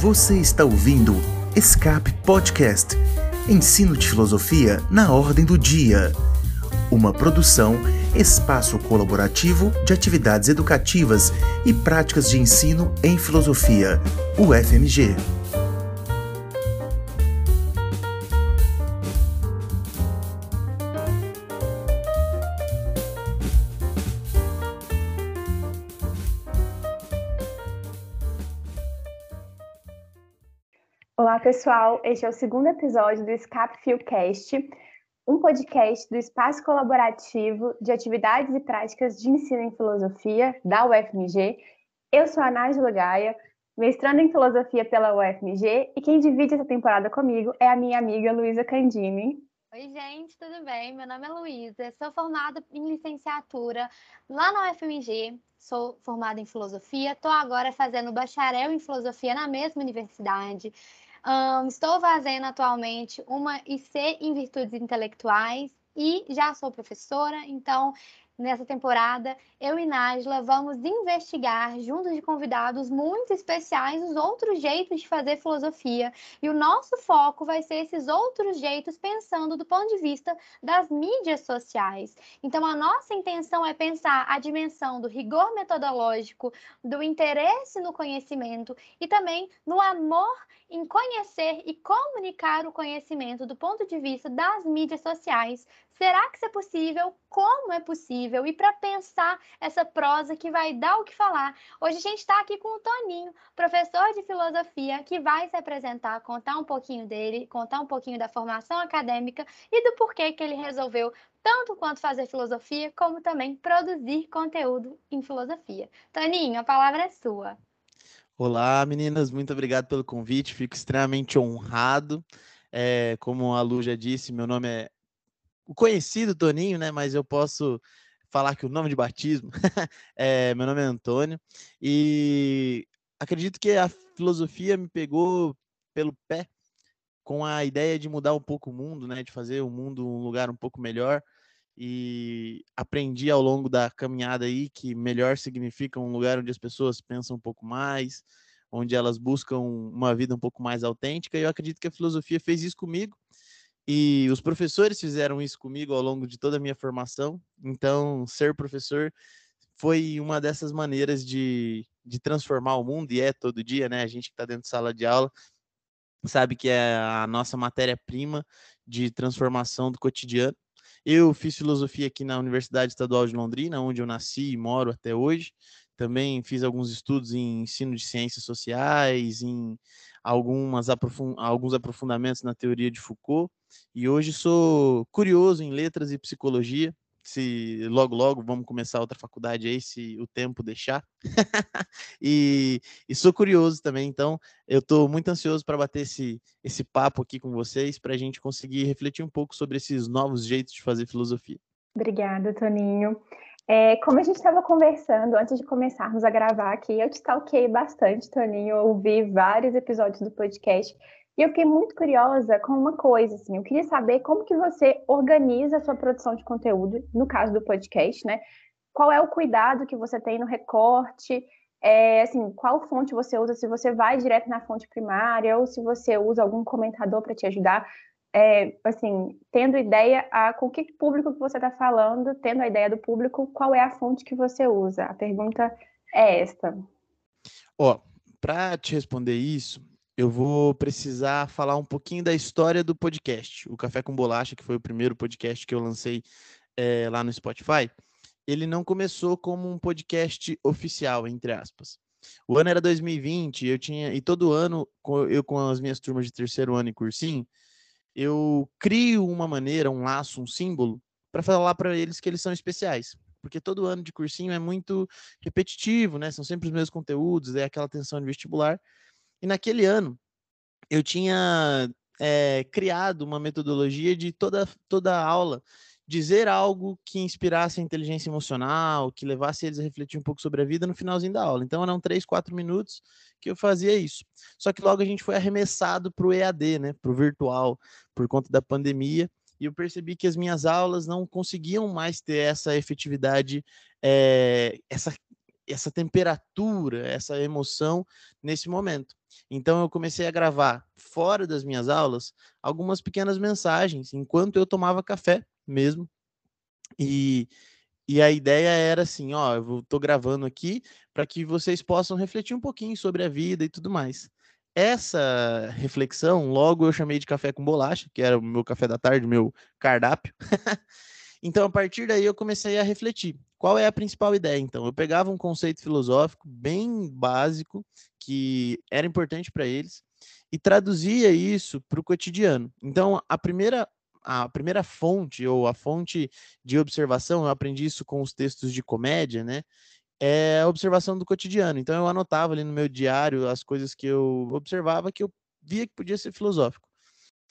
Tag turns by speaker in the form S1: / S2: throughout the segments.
S1: Você está ouvindo Escape Podcast Ensino de Filosofia na Ordem do Dia. Uma produção, espaço colaborativo de atividades educativas e práticas de ensino em filosofia, UFMG.
S2: Pessoal. Este é o segundo episódio do Escape Fieldcast, um podcast do Espaço Colaborativo de Atividades e Práticas de Ensino em Filosofia da UFMG. Eu sou a Nájila Gaia, mestrando em Filosofia pela UFMG, e quem divide essa temporada comigo é a minha amiga Luísa Candini.
S3: Oi, gente, tudo bem? Meu nome é Luísa, sou formada em licenciatura lá na UFMG, sou formada em filosofia, estou agora fazendo bacharel em filosofia na mesma universidade. Um, estou fazendo atualmente uma IC em Virtudes Intelectuais e já sou professora, então Nessa temporada, eu e Nájila vamos investigar, junto de convidados muito especiais, os outros jeitos de fazer filosofia. E o nosso foco vai ser esses outros jeitos, pensando do ponto de vista das mídias sociais. Então, a nossa intenção é pensar a dimensão do rigor metodológico, do interesse no conhecimento e também no amor em conhecer e comunicar o conhecimento do ponto de vista das mídias sociais. Será que isso é possível? Como é possível? E para pensar essa prosa que vai dar o que falar, hoje a gente está aqui com o Toninho, professor de filosofia, que vai se apresentar, contar um pouquinho dele, contar um pouquinho da formação acadêmica e do porquê que ele resolveu tanto quanto fazer filosofia, como também produzir conteúdo em filosofia. Toninho, a palavra é sua.
S4: Olá, meninas, muito obrigado pelo convite, fico extremamente honrado. É, como a Lu já disse, meu nome é o conhecido Toninho, né? Mas eu posso falar que o nome de batismo é meu nome é Antônio e acredito que a filosofia me pegou pelo pé com a ideia de mudar um pouco o mundo, né? De fazer o mundo um lugar um pouco melhor e aprendi ao longo da caminhada aí que melhor significa um lugar onde as pessoas pensam um pouco mais, onde elas buscam uma vida um pouco mais autêntica. E eu acredito que a filosofia fez isso comigo. E os professores fizeram isso comigo ao longo de toda a minha formação. Então, ser professor foi uma dessas maneiras de, de transformar o mundo, e é todo dia, né? A gente que está dentro de sala de aula sabe que é a nossa matéria-prima de transformação do cotidiano. Eu fiz filosofia aqui na Universidade Estadual de Londrina, onde eu nasci e moro até hoje. Também fiz alguns estudos em ensino de ciências sociais, em algumas aprofund alguns aprofundamentos na teoria de Foucault. E hoje sou curioso em letras e psicologia. Se logo, logo vamos começar outra faculdade aí, se o tempo deixar. e, e, sou curioso também, então eu estou muito ansioso para bater esse, esse papo aqui com vocês, para a gente conseguir refletir um pouco sobre esses novos jeitos de fazer filosofia.
S2: Obrigada, Toninho. É, como a gente estava conversando antes de começarmos a gravar aqui, eu te stalkeei bastante, Toninho, eu ouvi vários episódios do podcast e eu fiquei muito curiosa com uma coisa, assim, eu queria saber como que você organiza a sua produção de conteúdo, no caso do podcast, né? Qual é o cuidado que você tem no recorte, é, assim, qual fonte você usa, se você vai direto na fonte primária ou se você usa algum comentador para te ajudar é, assim, tendo ideia a com que público que você está falando, tendo a ideia do público, qual é a fonte que você usa? A pergunta é esta.
S4: Ó, para te responder isso, eu vou precisar falar um pouquinho da história do podcast. O Café com Bolacha, que foi o primeiro podcast que eu lancei é, lá no Spotify, ele não começou como um podcast oficial, entre aspas. O ano era 2020, eu tinha, e todo ano, eu com as minhas turmas de terceiro ano e cursinho, eu crio uma maneira, um laço, um símbolo, para falar para eles que eles são especiais. Porque todo ano de cursinho é muito repetitivo, né? São sempre os mesmos conteúdos, é aquela tensão de vestibular. E naquele ano, eu tinha é, criado uma metodologia de toda, toda aula dizer algo que inspirasse a inteligência emocional, que levasse eles a refletir um pouco sobre a vida no finalzinho da aula. Então eram três, quatro minutos que eu fazia isso. Só que logo a gente foi arremessado para o EAD, né, para o virtual, por conta da pandemia. E eu percebi que as minhas aulas não conseguiam mais ter essa efetividade, é, essa essa temperatura, essa emoção nesse momento. Então eu comecei a gravar fora das minhas aulas algumas pequenas mensagens enquanto eu tomava café mesmo. E, e a ideia era assim, ó, eu tô gravando aqui para que vocês possam refletir um pouquinho sobre a vida e tudo mais. Essa reflexão, logo eu chamei de café com bolacha, que era o meu café da tarde, meu cardápio. então, a partir daí, eu comecei a refletir. Qual é a principal ideia? Então, eu pegava um conceito filosófico bem básico, que era importante para eles, e traduzia isso para o cotidiano. Então, a primeira a primeira fonte ou a fonte de observação, eu aprendi isso com os textos de comédia, né? É a observação do cotidiano. Então eu anotava ali no meu diário as coisas que eu observava que eu via que podia ser filosófico.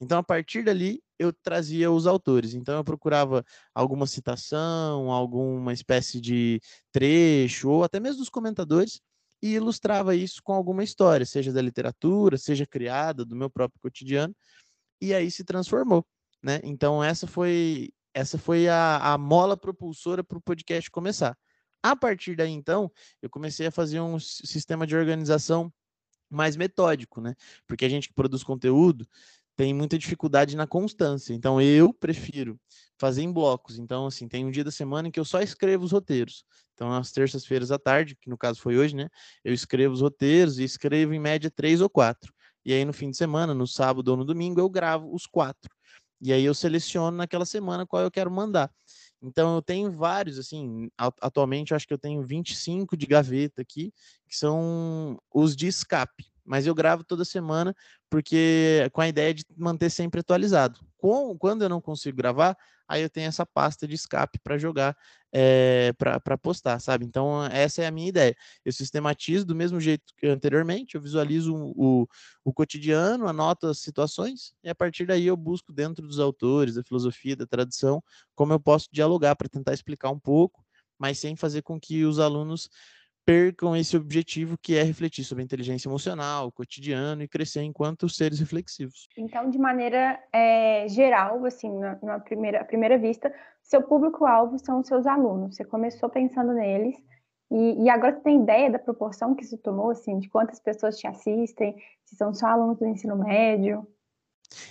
S4: Então a partir dali eu trazia os autores. Então eu procurava alguma citação, alguma espécie de trecho ou até mesmo dos comentadores e ilustrava isso com alguma história, seja da literatura, seja criada do meu próprio cotidiano. E aí se transformou né? Então essa foi essa foi a, a mola propulsora para o podcast começar. A partir daí, então, eu comecei a fazer um sistema de organização mais metódico, né? Porque a gente que produz conteúdo tem muita dificuldade na constância. Então, eu prefiro fazer em blocos. Então, assim, tem um dia da semana em que eu só escrevo os roteiros. Então, às terças-feiras à tarde, que no caso foi hoje, né? Eu escrevo os roteiros e escrevo em média três ou quatro. E aí, no fim de semana, no sábado ou no domingo, eu gravo os quatro. E aí eu seleciono naquela semana qual eu quero mandar. Então eu tenho vários, assim, atualmente eu acho que eu tenho 25 de gaveta aqui, que são os de escape. Mas eu gravo toda semana porque com a ideia de manter sempre atualizado. Com, quando eu não consigo gravar, aí eu tenho essa pasta de escape para jogar, é, eh, para postar, sabe? Então, essa é a minha ideia. Eu sistematizo do mesmo jeito que anteriormente, eu visualizo o, o cotidiano, anoto as situações, e a partir daí eu busco dentro dos autores, da filosofia, da tradição, como eu posso dialogar para tentar explicar um pouco, mas sem fazer com que os alunos percam esse objetivo que é refletir sobre a inteligência emocional, o cotidiano e crescer enquanto seres reflexivos.
S2: Então, de maneira é, geral, assim, na, na primeira, primeira vista, seu público-alvo são os seus alunos. Você começou pensando neles e, e, agora você tem ideia da proporção que isso tomou, assim, de quantas pessoas te assistem, se são só alunos do ensino médio?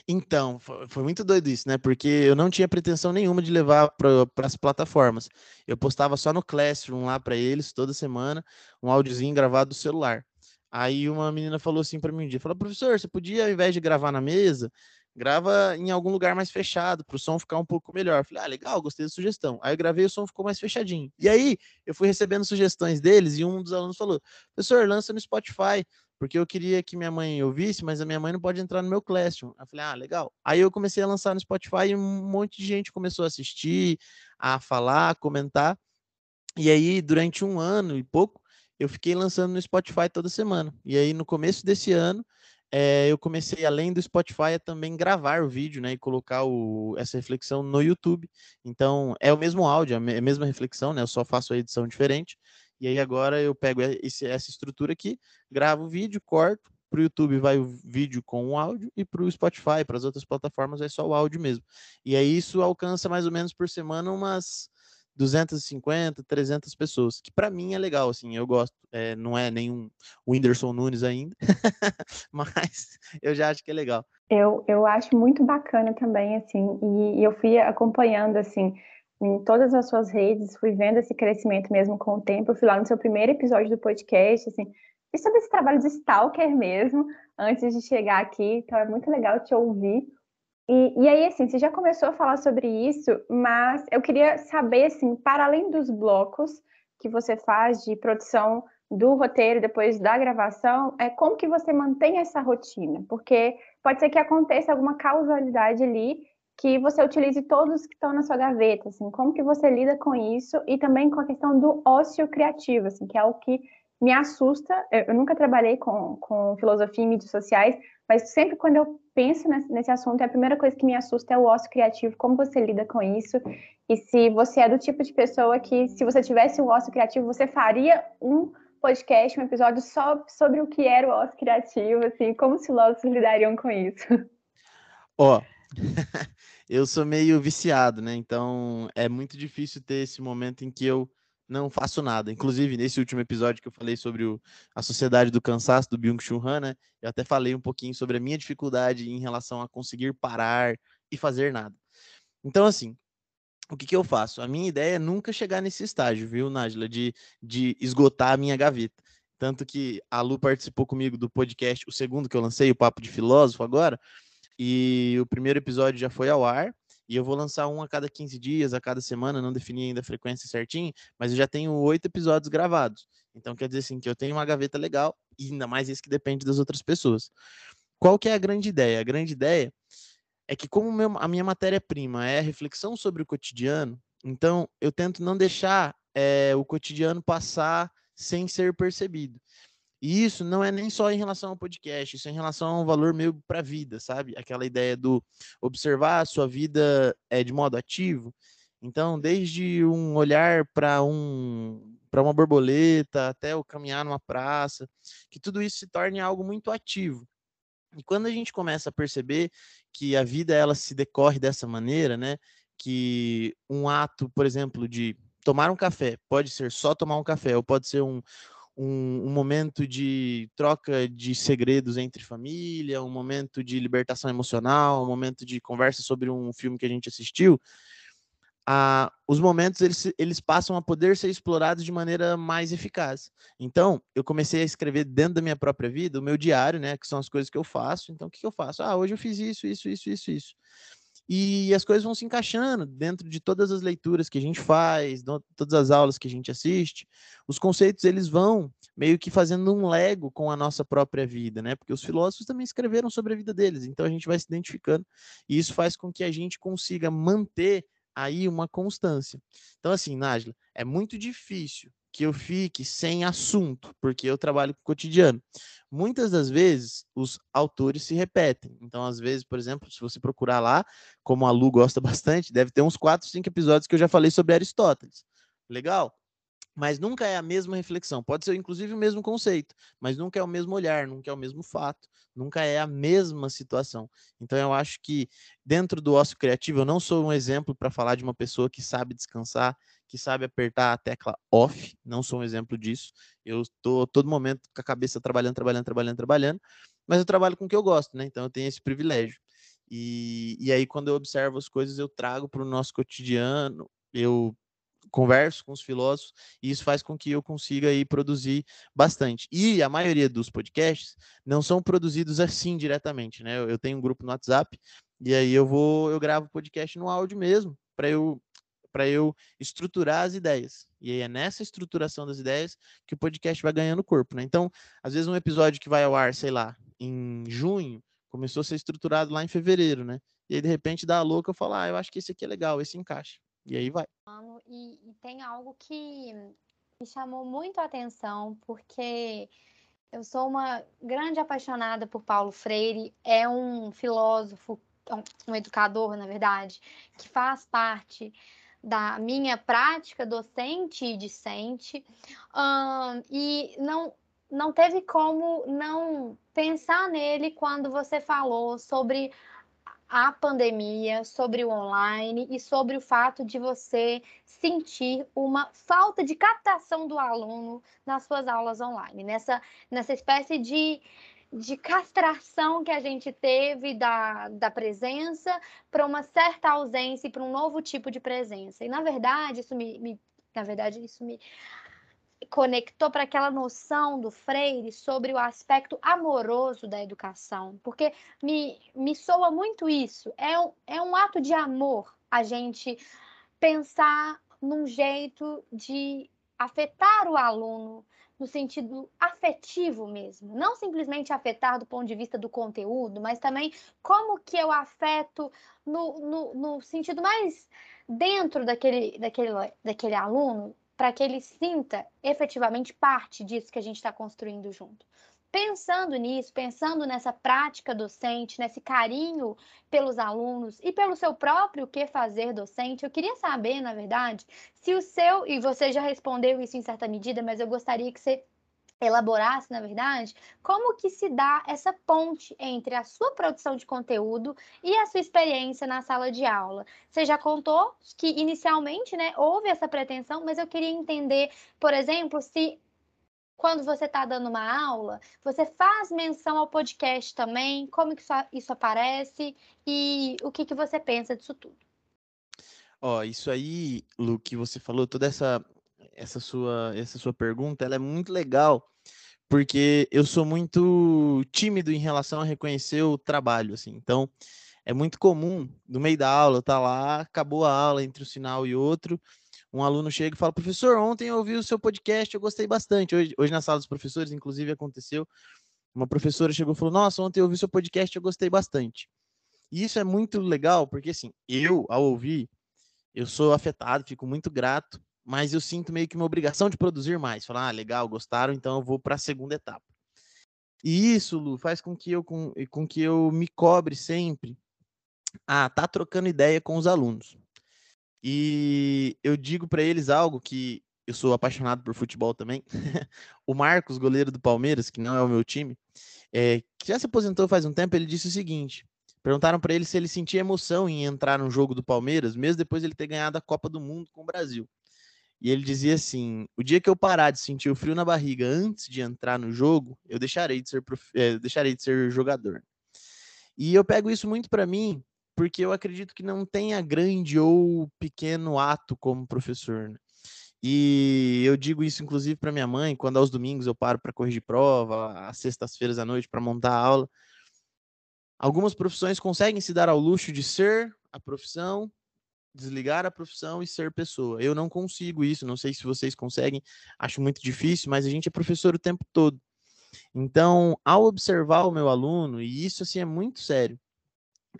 S4: Então, foi muito doido isso, né? Porque eu não tinha pretensão nenhuma de levar para as plataformas. Eu postava só no Classroom lá para eles toda semana, um áudiozinho gravado do celular. Aí uma menina falou assim para mim um dia, falou: "Professor, você podia ao invés de gravar na mesa, grava em algum lugar mais fechado, para o som ficar um pouco melhor". Eu falei: "Ah, legal, gostei da sugestão". Aí eu gravei, o som ficou mais fechadinho. E aí eu fui recebendo sugestões deles e um dos alunos falou: "Professor, lança no Spotify" porque eu queria que minha mãe ouvisse, mas a minha mãe não pode entrar no meu Classroom. Eu falei, ah, legal. Aí eu comecei a lançar no Spotify e um monte de gente começou a assistir, a falar, a comentar. E aí, durante um ano e pouco, eu fiquei lançando no Spotify toda semana. E aí, no começo desse ano, é, eu comecei, além do Spotify, a também gravar o vídeo, né, e colocar o, essa reflexão no YouTube. Então, é o mesmo áudio, é a mesma reflexão, né, eu só faço a edição diferente. E aí agora eu pego esse, essa estrutura aqui, gravo o vídeo, corto, para o YouTube vai o vídeo com o áudio e para o Spotify, para as outras plataformas é só o áudio mesmo. E aí isso alcança mais ou menos por semana umas 250, 300 pessoas, que para mim é legal, assim, eu gosto. É, não é nenhum Whindersson Nunes ainda, mas eu já acho que é legal.
S2: Eu, eu acho muito bacana também, assim, e, e eu fui acompanhando, assim, em todas as suas redes, fui vendo esse crescimento mesmo com o tempo. Eu fui lá no seu primeiro episódio do podcast, assim, fiz sobre esse trabalho de stalker mesmo, antes de chegar aqui, então é muito legal te ouvir. E, e aí, assim, você já começou a falar sobre isso, mas eu queria saber, assim, para além dos blocos que você faz de produção do roteiro depois da gravação, é como que você mantém essa rotina? Porque pode ser que aconteça alguma causalidade ali que você utilize todos que estão na sua gaveta, assim, como que você lida com isso e também com a questão do ócio criativo, assim, que é o que me assusta. Eu, nunca trabalhei com, com filosofia e mídias sociais, mas sempre quando eu penso nesse, nesse assunto, a primeira coisa que me assusta é o ócio criativo, como você lida com isso, e se você é do tipo de pessoa que, se você tivesse um ócio criativo, você faria um podcast, um episódio só sobre o que era o ócio criativo, assim, como os filósofos lidariam com isso?
S4: Ó, oh, eu sou meio viciado, né? Então é muito difícil ter esse momento em que eu não faço nada. Inclusive, nesse último episódio que eu falei sobre o, a sociedade do cansaço do Byung-Chul Han, né, eu até falei um pouquinho sobre a minha dificuldade em relação a conseguir parar e fazer nada. Então, assim, o que, que eu faço? A minha ideia é nunca chegar nesse estágio, viu, Nájila, de, de esgotar a minha gaveta. Tanto que a Lu participou comigo do podcast, o segundo que eu lancei, o Papo de Filósofo agora, e o primeiro episódio já foi ao ar. E eu vou lançar um a cada 15 dias, a cada semana, não defini ainda a frequência certinho, mas eu já tenho oito episódios gravados. Então quer dizer assim que eu tenho uma gaveta legal, e ainda mais isso que depende das outras pessoas. Qual que é a grande ideia? A grande ideia é que como meu, a minha matéria-prima é a reflexão sobre o cotidiano, então eu tento não deixar é, o cotidiano passar sem ser percebido. E isso não é nem só em relação ao podcast, isso é em relação a um valor meio para a vida, sabe? Aquela ideia do observar a sua vida é, de modo ativo. Então, desde um olhar para um para uma borboleta até o caminhar numa praça, que tudo isso se torne algo muito ativo. E quando a gente começa a perceber que a vida ela se decorre dessa maneira, né? Que um ato, por exemplo, de tomar um café, pode ser só tomar um café, ou pode ser um, um, um, momento de troca de segredos entre família, um momento de libertação emocional, um momento de conversa sobre um filme que a gente assistiu, ah, os momentos eles, eles passam a poder ser explorados de maneira mais eficaz. Então, eu comecei a escrever dentro da minha própria vida o meu diário, né, que são as coisas que eu faço. Então, o que, que eu faço? Ah, hoje eu fiz isso, isso, isso, isso, isso e as coisas vão se encaixando dentro de todas as leituras que a gente faz, todas as aulas que a gente assiste. Os conceitos eles vão meio que fazendo um lego com a nossa própria vida, né? Porque os filósofos também escreveram sobre a vida deles, então a gente vai se identificando e isso faz com que a gente consiga manter aí uma constância. Então assim, Nájila, é muito difícil que eu fique sem assunto, porque eu trabalho com o cotidiano. Muitas das vezes, os autores se repetem. Então, às vezes, por exemplo, se você procurar lá, como a Lu gosta bastante, deve ter uns 4, 5 episódios que eu já falei sobre Aristóteles. Legal? Mas nunca é a mesma reflexão. Pode ser, inclusive, o mesmo conceito, mas nunca é o mesmo olhar, nunca é o mesmo fato, nunca é a mesma situação. Então, eu acho que dentro do ócio criativo, eu não sou um exemplo para falar de uma pessoa que sabe descansar, que sabe apertar a tecla off, não sou um exemplo disso. Eu estou todo momento com a cabeça trabalhando, trabalhando, trabalhando, trabalhando, mas eu trabalho com o que eu gosto, né? Então eu tenho esse privilégio. E, e aí, quando eu observo as coisas, eu trago para o nosso cotidiano, eu converso com os filósofos e isso faz com que eu consiga aí produzir bastante. E a maioria dos podcasts não são produzidos assim diretamente, né? Eu tenho um grupo no WhatsApp e aí eu vou, eu gravo podcast no áudio mesmo, para eu para eu estruturar as ideias. E aí é nessa estruturação das ideias que o podcast vai ganhando corpo, né? Então, às vezes um episódio que vai ao ar, sei lá, em junho, começou a ser estruturado lá em fevereiro, né? E aí, de repente, dá a louca, eu falo, ah, eu acho que esse aqui é legal, esse encaixa. E aí vai.
S3: E, e tem algo que me chamou muito a atenção, porque eu sou uma grande apaixonada por Paulo Freire, é um filósofo, um educador, na verdade, que faz parte da minha prática docente e discente, e não, não teve como não pensar nele quando você falou sobre a pandemia, sobre o online e sobre o fato de você sentir uma falta de captação do aluno nas suas aulas online, nessa, nessa espécie de de castração que a gente teve da, da presença para uma certa ausência e para um novo tipo de presença. E na verdade, isso me, me na verdade, isso me conectou para aquela noção do Freire sobre o aspecto amoroso da educação, porque me, me soa muito isso. É um, é um ato de amor a gente pensar num jeito de afetar o aluno no sentido afetivo mesmo, não simplesmente afetar do ponto de vista do conteúdo, mas também como que eu afeto no, no, no sentido mais dentro daquele, daquele, daquele aluno, para que ele sinta efetivamente parte disso que a gente está construindo junto. Pensando nisso, pensando nessa prática docente, nesse carinho pelos alunos e pelo seu próprio que fazer docente, eu queria saber, na verdade, se o seu, e você já respondeu isso em certa medida, mas eu gostaria que você elaborasse, na verdade, como que se dá essa ponte entre a sua produção de conteúdo e a sua experiência na sala de aula. Você já contou que inicialmente, né, houve essa pretensão, mas eu queria entender, por exemplo, se quando você está dando uma aula, você faz menção ao podcast também, como que isso aparece e o que, que você pensa disso tudo.
S4: Ó, isso aí, Lu, que você falou, toda essa essa sua essa sua pergunta, ela é muito legal, porque eu sou muito tímido em relação a reconhecer o trabalho, assim. Então, é muito comum, no meio da aula, tá lá, acabou a aula entre um sinal e outro, um aluno chega e fala: professor, ontem eu ouvi o seu podcast, eu gostei bastante. Hoje, hoje na sala dos professores, inclusive, aconteceu. Uma professora chegou e falou: Nossa, ontem eu ouvi o seu podcast, eu gostei bastante. E isso é muito legal, porque assim, eu, ao ouvir, eu sou afetado, fico muito grato, mas eu sinto meio que uma obrigação de produzir mais. Falar, ah, legal, gostaram, então eu vou para a segunda etapa. E isso, Lu, faz com que eu, com, com que eu me cobre sempre. Ah, tá trocando ideia com os alunos. E eu digo para eles algo que eu sou apaixonado por futebol também. o Marcos, goleiro do Palmeiras, que não é o meu time, é, que já se aposentou faz um tempo, ele disse o seguinte: perguntaram para ele se ele sentia emoção em entrar no jogo do Palmeiras, mesmo depois de ele ter ganhado a Copa do Mundo com o Brasil. E ele dizia assim: o dia que eu parar de sentir o frio na barriga antes de entrar no jogo, eu deixarei de ser, prof... é, deixarei de ser jogador. E eu pego isso muito para mim, porque eu acredito que não tenha grande ou pequeno ato como professor. Né? E eu digo isso inclusive para minha mãe, quando aos domingos eu paro para corrigir prova, às sextas-feiras à noite para montar a aula. Algumas profissões conseguem se dar ao luxo de ser a profissão, desligar a profissão e ser pessoa. Eu não consigo isso, não sei se vocês conseguem, acho muito difícil, mas a gente é professor o tempo todo. Então, ao observar o meu aluno, e isso assim é muito sério,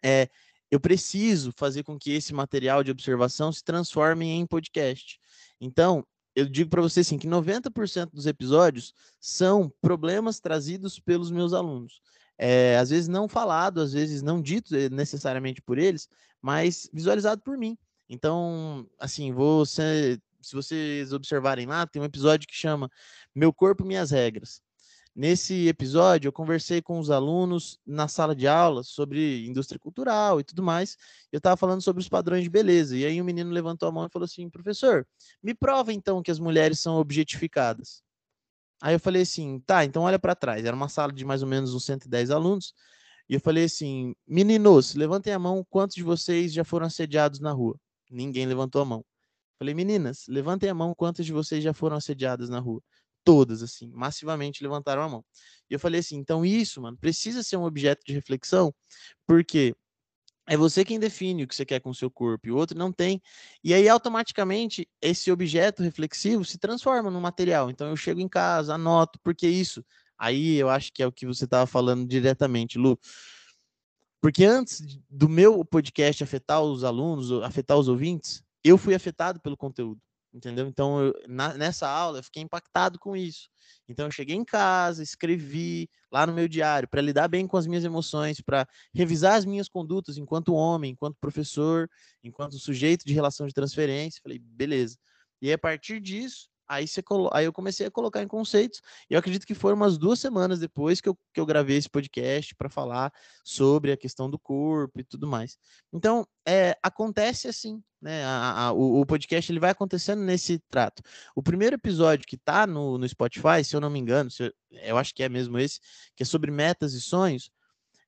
S4: é, eu preciso fazer com que esse material de observação se transforme em podcast. Então, eu digo para você assim, que 90% dos episódios são problemas trazidos pelos meus alunos. É, às vezes não falado, às vezes não dito eh, necessariamente por eles, mas visualizado por mim. Então, assim, você, se vocês observarem lá, tem um episódio que chama Meu Corpo, Minhas Regras. Nesse episódio, eu conversei com os alunos na sala de aula sobre indústria cultural e tudo mais. Eu estava falando sobre os padrões de beleza. E aí um menino levantou a mão e falou assim: professor, me prova então que as mulheres são objetificadas. Aí eu falei assim: tá, então olha para trás. Era uma sala de mais ou menos uns 110 alunos. E eu falei assim: meninos, levantem a mão, quantos de vocês já foram assediados na rua? Ninguém levantou a mão. Falei, meninas, levantem a mão, quantas de vocês já foram assediadas na rua? Todas, assim, massivamente levantaram a mão. E eu falei assim, então isso, mano, precisa ser um objeto de reflexão, porque é você quem define o que você quer com o seu corpo, e o outro não tem. E aí, automaticamente, esse objeto reflexivo se transforma num material. Então, eu chego em casa, anoto, porque isso. Aí eu acho que é o que você estava falando diretamente, Lu. Porque antes do meu podcast afetar os alunos, afetar os ouvintes, eu fui afetado pelo conteúdo entendeu? Então, eu, na, nessa aula, eu fiquei impactado com isso. Então, eu cheguei em casa, escrevi lá no meu diário para lidar bem com as minhas emoções, para revisar as minhas condutas enquanto homem, enquanto professor, enquanto sujeito de relação de transferência. Falei, beleza. E a partir disso, Aí, você aí eu comecei a colocar em conceitos, e eu acredito que foram umas duas semanas depois que eu, que eu gravei esse podcast para falar sobre a questão do corpo e tudo mais. Então, é, acontece assim, né? A, a, o, o, podcast ele vai acontecendo nesse trato. O primeiro episódio que está no, no Spotify, se eu não me engano, eu, eu acho que é mesmo esse, que é sobre metas e sonhos,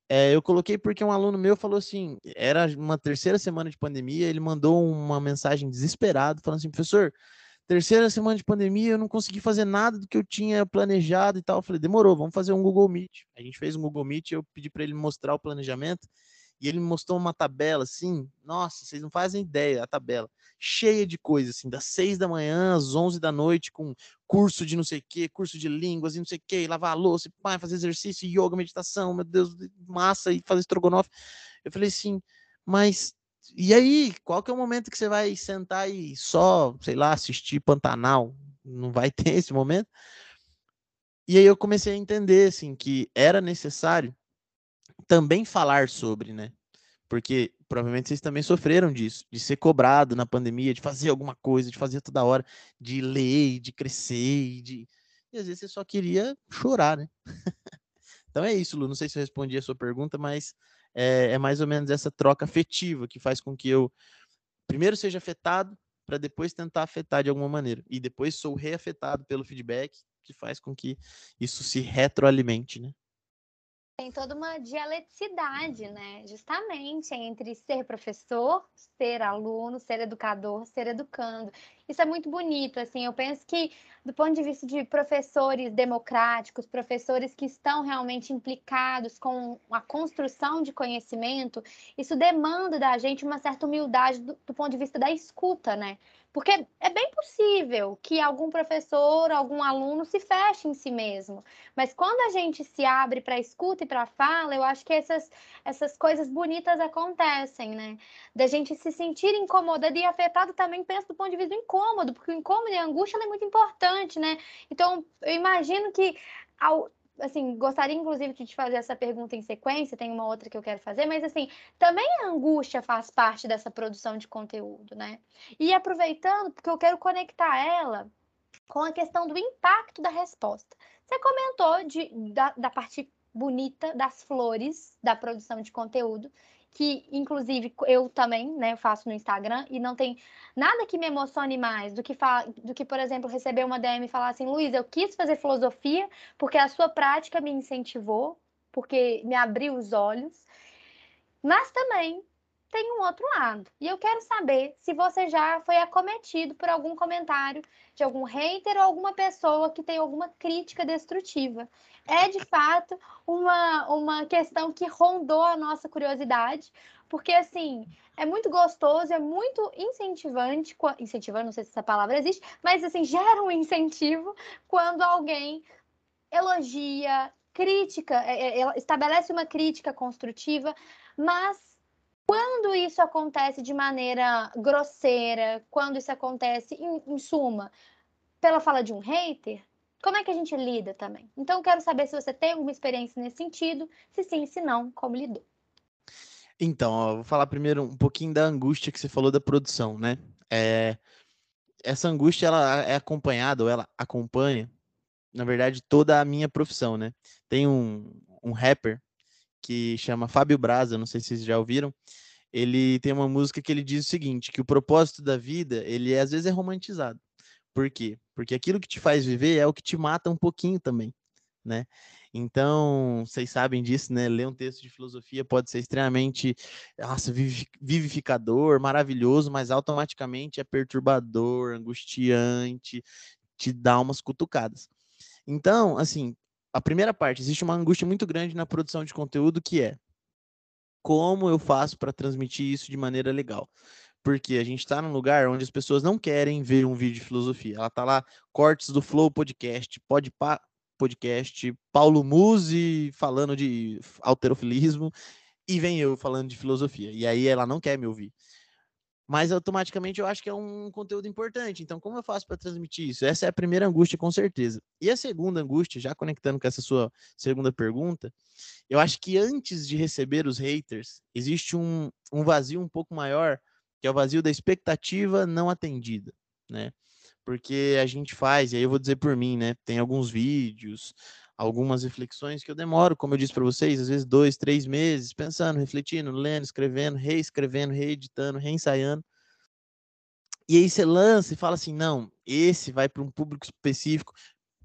S4: é, eu coloquei porque um aluno meu falou assim: era uma terceira semana de pandemia, ele mandou uma mensagem desesperado, falando assim, professor Terceira semana de pandemia, eu não consegui fazer nada do que eu tinha planejado e tal. Eu falei, demorou, vamos fazer um Google Meet. A gente fez um Google Meet, eu pedi para ele mostrar o planejamento e ele me mostrou uma tabela assim. Nossa, vocês não fazem ideia, a tabela cheia de coisas, assim, das seis da manhã às onze da noite, com curso de não sei o que, curso de línguas e não sei o que, lavar a louça, pai, fazer exercício, yoga, meditação, meu Deus, massa e fazer estrogonofe. Eu falei assim, mas e aí, qual que é o momento que você vai sentar e só, sei lá, assistir Pantanal? Não vai ter esse momento? E aí eu comecei a entender, assim, que era necessário também falar sobre, né? Porque provavelmente vocês também sofreram disso, de ser cobrado na pandemia, de fazer alguma coisa, de fazer toda hora, de ler, de crescer, de, e às vezes você só queria chorar, né? então é isso, Lu. Não sei se eu respondi a sua pergunta, mas é, é mais ou menos essa troca afetiva que faz com que eu primeiro seja afetado para depois tentar afetar de alguma maneira. E depois sou reafetado pelo feedback, que faz com que isso se retroalimente, né?
S3: tem toda uma dialeticidade, né? Justamente entre ser professor, ser aluno, ser educador, ser educando. Isso é muito bonito, assim. Eu penso que, do ponto de vista de professores democráticos, professores que estão realmente implicados com a construção de conhecimento, isso demanda da gente uma certa humildade do, do ponto de vista da escuta, né? Porque é bem possível que algum professor, algum aluno se feche em si mesmo. Mas quando a gente se abre para escuta e para fala, eu acho que essas, essas coisas bonitas acontecem, né? Da gente se sentir incomodado e afetado também, penso do ponto de vista do incômodo, porque o incômodo e a angústia é muito importante, né? Então, eu imagino que ao, assim, gostaria inclusive de te fazer essa pergunta em sequência, tem uma outra que eu quero fazer, mas assim, também a angústia faz parte dessa produção de conteúdo, né? E aproveitando, porque eu quero conectar ela com a questão do impacto da resposta. Você comentou de, da, da parte bonita das flores da produção de conteúdo, que inclusive eu também, né, faço no Instagram e não tem nada que me emocione mais do que do que, por exemplo, receber uma DM e falar assim, Luiz, eu quis fazer filosofia porque a sua prática me incentivou, porque me abriu os olhos. Mas também tem um outro lado. E eu quero saber se você já foi acometido por algum comentário de algum hater ou alguma pessoa que tem alguma crítica destrutiva é de fato uma, uma questão que rondou a nossa curiosidade, porque assim é muito gostoso, é muito incentivante, incentivando, não sei se essa palavra existe, mas assim gera um incentivo quando alguém elogia, crítica, é, é, estabelece uma crítica construtiva, mas quando isso acontece de maneira grosseira, quando isso acontece, em, em suma, pela fala de um hater, como é que a gente lida também? Então, quero saber se você tem alguma experiência nesse sentido, se sim, se não, como lidou.
S4: Então, ó, vou falar primeiro um pouquinho da angústia que você falou da produção, né? É, essa angústia, ela é acompanhada, ou ela acompanha, na verdade, toda a minha profissão, né? Tem um, um rapper que chama Fábio Braza, não sei se vocês já ouviram, ele tem uma música que ele diz o seguinte, que o propósito da vida, ele às vezes é romantizado. Por quê? Porque aquilo que te faz viver é o que te mata um pouquinho também, né? Então, vocês sabem disso, né? Ler um texto de filosofia pode ser extremamente nossa, vivificador, maravilhoso, mas automaticamente é perturbador, angustiante, te dá umas cutucadas. Então, assim, a primeira parte, existe uma angústia muito grande na produção de conteúdo que é como eu faço para transmitir isso de maneira legal? porque a gente está num lugar onde as pessoas não querem ver um vídeo de filosofia. Ela tá lá, cortes do Flow Podcast, pode podcast, Paulo Musi falando de alterofilismo, e vem eu falando de filosofia. E aí ela não quer me ouvir. Mas automaticamente eu acho que é um conteúdo importante. Então, como eu faço para transmitir isso? Essa é a primeira angústia, com certeza. E a segunda angústia, já conectando com essa sua segunda pergunta, eu acho que antes de receber os haters, existe um, um vazio um pouco maior que é o vazio da expectativa não atendida, né? Porque a gente faz, e aí eu vou dizer por mim, né? Tem alguns vídeos, algumas reflexões que eu demoro, como eu disse para vocês, às vezes dois, três meses, pensando, refletindo, lendo, escrevendo, reescrevendo, reeditando, reensaiando. E aí você lança e fala assim: não, esse vai para um público específico,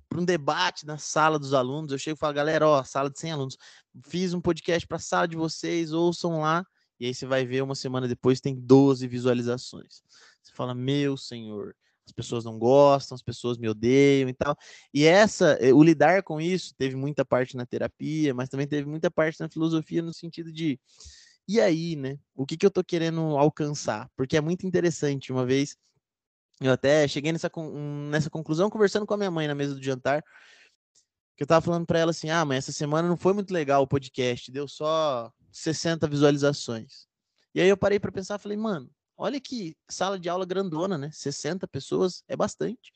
S4: para um debate na sala dos alunos. Eu chego e falo, galera, ó, sala de 100 alunos, fiz um podcast para a sala de vocês, ouçam lá. E aí você vai ver uma semana depois tem 12 visualizações. Você fala, meu senhor, as pessoas não gostam, as pessoas me odeiam e tal. E essa, eh, o lidar com isso, teve muita parte na terapia, mas também teve muita parte na filosofia no sentido de e aí, né? O que, que eu tô querendo alcançar? Porque é muito interessante. Uma vez eu até cheguei nessa, nessa conclusão conversando com a minha mãe na mesa do jantar, que eu tava falando para ela assim: "Ah, mãe, essa semana não foi muito legal o podcast, deu só 60 visualizações. E aí eu parei para pensar, falei, mano, olha que sala de aula grandona, né? 60 pessoas é bastante.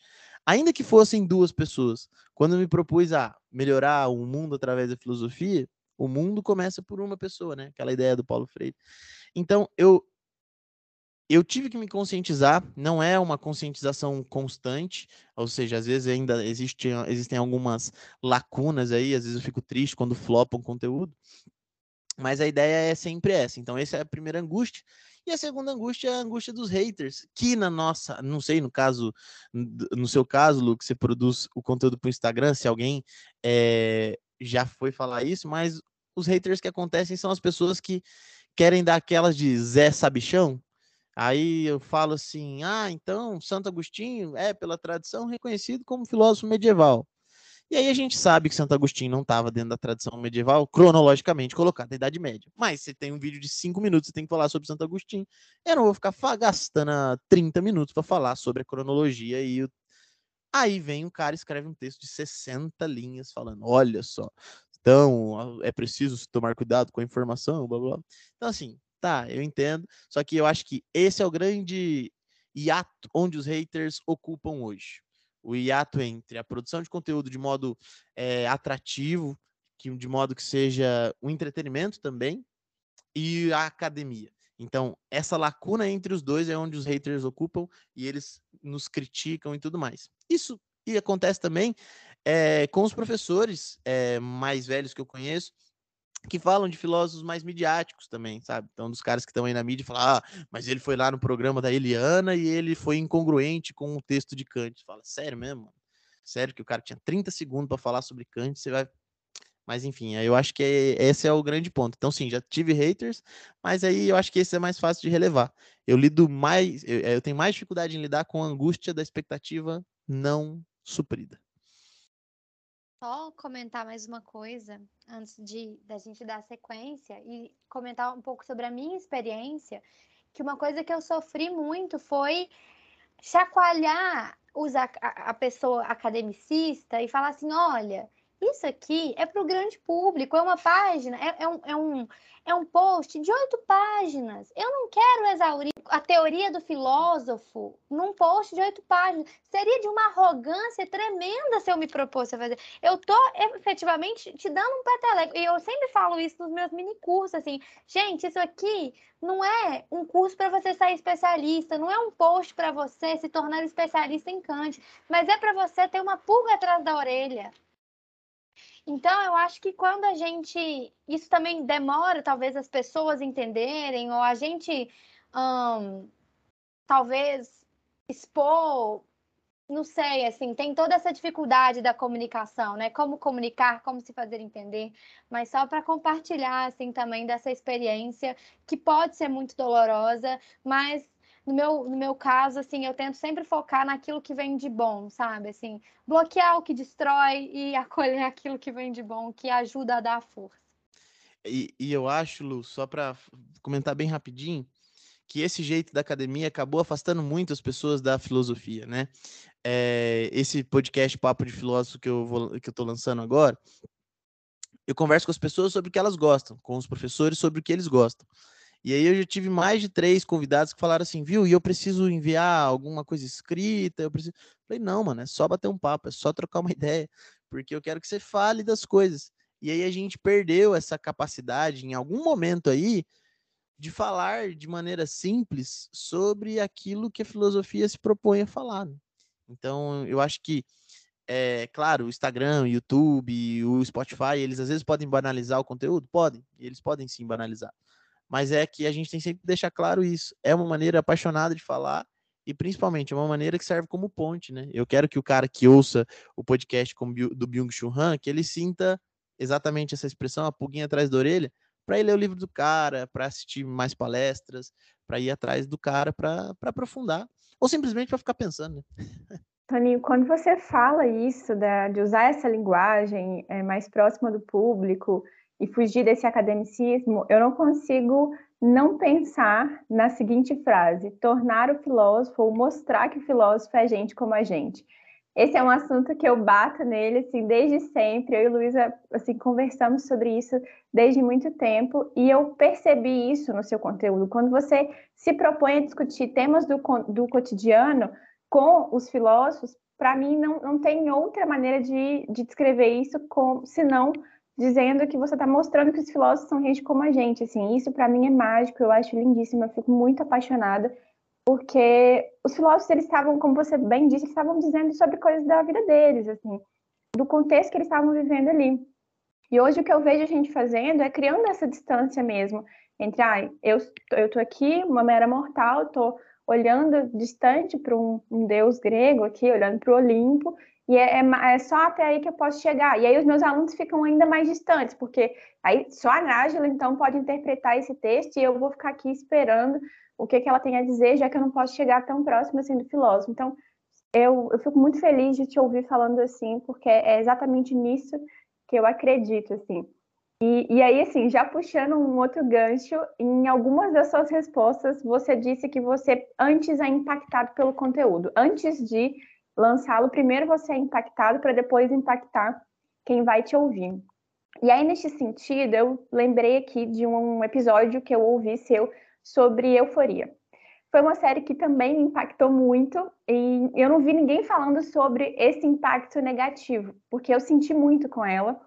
S4: Ainda que fossem duas pessoas, quando me propus a melhorar o mundo através da filosofia, o mundo começa por uma pessoa, né? Aquela ideia do Paulo Freire. Então, eu eu tive que me conscientizar, não é uma conscientização constante, ou seja, às vezes ainda existe, existem algumas lacunas aí, às vezes eu fico triste quando flopam conteúdo, mas a ideia é sempre essa. Então, essa é a primeira angústia. E a segunda angústia é a angústia dos haters, que na nossa, não sei, no caso, no seu caso, Lu, que você produz o conteúdo para o Instagram, se alguém é, já foi falar isso, mas os haters que acontecem são as pessoas que querem dar aquelas de Zé Sabichão. Aí eu falo assim: ah, então Santo Agostinho é, pela tradição, reconhecido como filósofo medieval. E aí a gente sabe que Santo Agostinho não estava dentro da tradição medieval, cronologicamente colocado na Idade Média. Mas você tem um vídeo de cinco minutos, você tem que falar sobre Santo Agostinho. Eu não vou ficar gastando 30 minutos para falar sobre a cronologia e o... Aí vem um cara escreve um texto de 60 linhas falando: olha só, então é preciso tomar cuidado com a informação, blá blá. Então, assim, tá, eu entendo. Só que eu acho que esse é o grande hiato onde os haters ocupam hoje o hiato entre a produção de conteúdo de modo é, atrativo, que, de modo que seja um entretenimento também, e a academia. Então, essa lacuna entre os dois é onde os haters ocupam e eles nos criticam e tudo mais. Isso e acontece também é, com os professores é, mais velhos que eu conheço, que falam de filósofos mais midiáticos também, sabe? Então, dos caras que estão aí na mídia falam, ah, mas ele foi lá no programa da Eliana e ele foi incongruente com o texto de Kant. Fala, sério mesmo? Mano? Sério que o cara tinha 30 segundos para falar sobre Kant, você vai. Mas enfim, eu acho que é, esse é o grande ponto. Então, sim, já tive haters, mas aí eu acho que esse é mais fácil de relevar. Eu lido mais, eu, eu tenho mais dificuldade em lidar com a angústia da expectativa não suprida
S3: só comentar mais uma coisa antes de da gente dar sequência e comentar um pouco sobre a minha experiência, que uma coisa que eu sofri muito foi chacoalhar os, a, a pessoa academicista e falar assim, olha, isso aqui é para o grande público, é uma página, é, é, um, é, um, é um post de oito páginas. Eu não quero exaurir a teoria do filósofo num post de oito páginas. Seria de uma arrogância tremenda se eu me propôsse a fazer. Eu tô efetivamente te dando um peteleco. E eu sempre falo isso nos meus mini cursos, assim, gente, isso aqui não é um curso para você sair especialista, não é um post para você se tornar especialista em Kant, mas é para você ter uma pulga atrás da orelha. Então, eu acho que quando a gente. Isso também demora, talvez, as pessoas entenderem, ou a gente, talvez, expor. Não sei, assim, tem toda essa dificuldade da comunicação, né? Como comunicar, como se fazer entender, mas só para compartilhar, assim, também dessa experiência que pode ser muito dolorosa, mas no meu, no meu caso, assim, eu tento sempre focar naquilo que vem de bom, sabe? Assim, bloquear o que destrói e acolher aquilo que vem de bom, que ajuda a dar força.
S4: E, e eu acho, Lu, só para comentar bem rapidinho, que esse jeito da academia acabou afastando muito as pessoas da filosofia, né? É, esse podcast Papo de Filósofo que eu vou, que lançando agora, eu converso com as pessoas sobre o que elas gostam, com os professores sobre o que eles gostam. E aí eu já tive mais de três convidados que falaram assim, viu? E eu preciso enviar alguma coisa escrita, eu preciso. Falei, não, mano, é só bater um papo, é só trocar uma ideia, porque eu quero que você fale das coisas. E aí a gente perdeu essa capacidade em algum momento aí de falar de maneira simples sobre aquilo que a filosofia se propõe a falar. Né? Então, eu acho que, é claro, o Instagram, o YouTube, o Spotify, eles às vezes podem banalizar o conteúdo? Podem, eles podem sim banalizar mas é que a gente tem sempre que deixar claro isso. É uma maneira apaixonada de falar e principalmente é uma maneira que serve como ponte, né? Eu quero que o cara que ouça o podcast do Byung-Chul Han, que ele sinta exatamente essa expressão, a pulguinha atrás da orelha, para ler o livro do cara, para assistir mais palestras, para ir atrás do cara para aprofundar, ou simplesmente para ficar pensando, né?
S2: Toninho, quando você fala isso, de usar essa linguagem é, mais próxima do público, e fugir desse academicismo, eu não consigo não pensar na seguinte frase: tornar o filósofo ou mostrar que o filósofo é gente como a gente. Esse é um assunto que eu bato nele assim desde sempre. Eu e Luísa assim conversamos sobre isso desde muito tempo e eu percebi isso no seu conteúdo. Quando você se propõe a discutir temas do, do cotidiano com os filósofos, para mim não, não tem outra maneira de, de descrever isso com, senão dizendo que você está mostrando que os filósofos são gente como a gente, assim, isso para mim é mágico, eu acho lindíssimo, eu fico muito apaixonada porque os filósofos eles estavam, como você bem disse, estavam dizendo sobre coisas da vida deles, assim, do contexto que eles estavam vivendo ali. E hoje o que eu vejo a gente fazendo é criando essa distância mesmo entre, ah, eu eu tô aqui, uma mera mortal, tô olhando distante para um, um, deus grego aqui, olhando para o Olimpo, e é, é, é, só até aí que eu posso chegar. E aí os meus alunos ficam ainda mais distantes, porque aí só a Nájila, então, pode interpretar esse texto e eu vou ficar aqui esperando o que, que ela tem a dizer, já que eu não posso chegar tão próximo assim do filósofo. Então, eu, eu fico muito feliz de te ouvir falando assim, porque é exatamente nisso que eu acredito, assim. E, e, aí, assim, já puxando um outro gancho, em algumas das suas respostas, você disse que você antes é impactado pelo conteúdo. Antes de lançá-lo, primeiro você é impactado para depois impactar quem vai te ouvir. E aí, neste sentido, eu lembrei aqui de um episódio que eu ouvi seu sobre euforia. Foi uma série que também impactou muito e eu não vi ninguém falando sobre esse impacto negativo, porque eu senti muito com ela.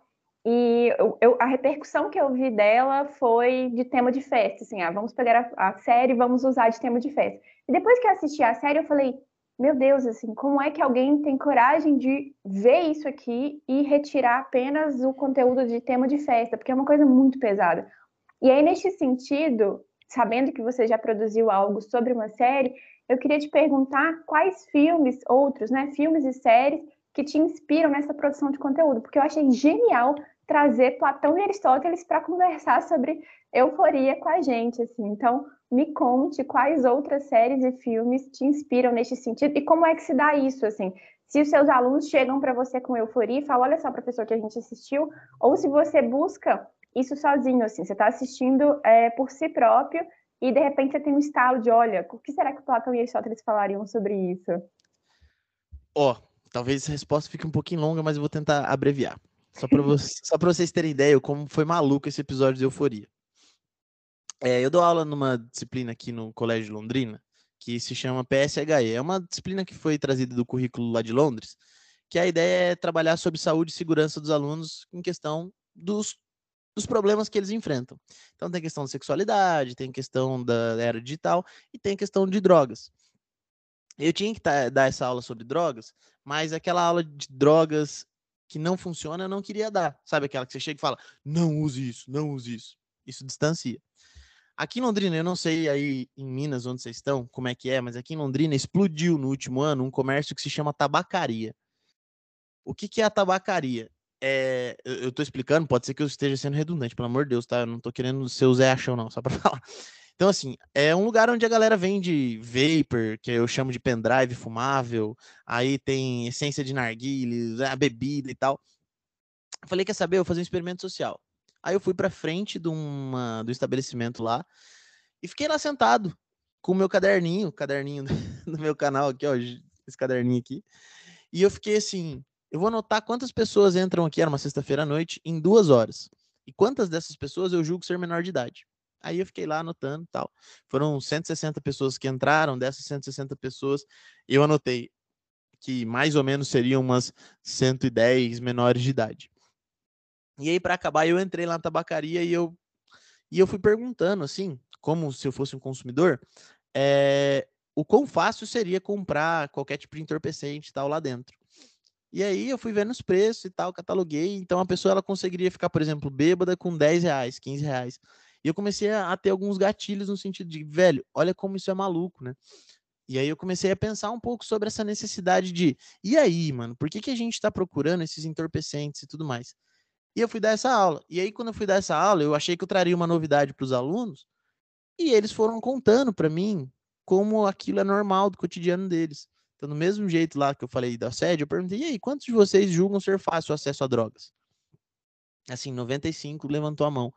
S2: E eu, eu, a repercussão que eu vi dela foi de tema de festa, assim, ah, vamos pegar a, a série, vamos usar de tema de festa. E depois que eu assisti a série, eu falei, meu Deus, assim, como é que alguém tem coragem de ver isso aqui e retirar apenas o conteúdo de tema de festa? Porque é uma coisa muito pesada. E aí, neste sentido, sabendo que você já produziu algo sobre uma série, eu queria te perguntar quais filmes, outros, né, filmes e séries que te inspiram nessa produção de conteúdo, porque eu achei genial trazer Platão e Aristóteles para conversar sobre euforia com a gente, assim. Então, me conte quais outras séries e filmes te inspiram nesse sentido e como é que se dá isso, assim. Se os seus alunos chegam para você com euforia e falam, olha só, professor, que a gente assistiu, ou se você busca isso sozinho, assim, você está assistindo é, por si próprio e de repente você tem um estalo de, olha, o que será que Platão e Aristóteles falariam sobre isso?
S4: Ó, oh, talvez a resposta fique um pouquinho longa, mas eu vou tentar abreviar. Só para vocês terem ideia como foi maluco esse episódio de Euforia. É, eu dou aula numa disciplina aqui no Colégio de Londrina, que se chama PSHE. É uma disciplina que foi trazida do currículo lá de Londres, que a ideia é trabalhar sobre saúde e segurança dos alunos em questão dos, dos problemas que eles enfrentam. Então tem questão da sexualidade, tem questão da era digital e tem questão de drogas. Eu tinha que dar essa aula sobre drogas, mas aquela aula de drogas que não funciona, eu não queria dar. Sabe aquela que você chega e fala, não use isso, não use isso. Isso distancia. Aqui em Londrina, eu não sei aí em Minas onde vocês estão, como é que é, mas aqui em Londrina explodiu no último ano um comércio que se chama tabacaria. O que, que é a tabacaria? É, eu, estou explicando, pode ser que eu esteja sendo redundante, pelo amor de Deus, tá? Eu não estou querendo ser o Zé Achão, não, só para falar. Então, assim, é um lugar onde a galera vende vapor, que eu chamo de pendrive fumável, aí tem essência de narguilé, a bebida e tal. Eu falei, quer saber? Eu vou fazer um experimento social. Aí eu fui para frente de uma, do estabelecimento lá e fiquei lá sentado com o meu caderninho, caderninho do meu canal aqui, ó, esse caderninho aqui. E eu fiquei assim, eu vou anotar quantas pessoas entram aqui, era uma sexta-feira à noite, em duas horas. E quantas dessas pessoas eu julgo ser menor de idade. Aí eu fiquei lá anotando tal. Foram 160 pessoas que entraram, dessas 160 pessoas, eu anotei que mais ou menos seriam umas 110 menores de idade. E aí, para acabar, eu entrei lá na tabacaria e eu, e eu fui perguntando, assim, como se eu fosse um consumidor, é, o quão fácil seria comprar qualquer tipo de entorpecente e tal lá dentro. E aí eu fui vendo os preços e tal, cataloguei. Então a pessoa ela conseguiria ficar, por exemplo, bêbada com 10 reais, 15 reais. E eu comecei a, ter alguns gatilhos no sentido de, velho, olha como isso é maluco, né? E aí eu comecei a pensar um pouco sobre essa necessidade de, e aí, mano, por que, que a gente está procurando esses entorpecentes e tudo mais? E eu fui dar essa aula. E aí, quando eu fui dar essa aula, eu achei que eu traria uma novidade para os alunos, e eles foram contando para mim como aquilo é normal do cotidiano deles. Então, do mesmo jeito lá que eu falei da sede, eu perguntei, e aí, quantos de vocês julgam ser fácil o acesso a drogas? Assim, 95 levantou a mão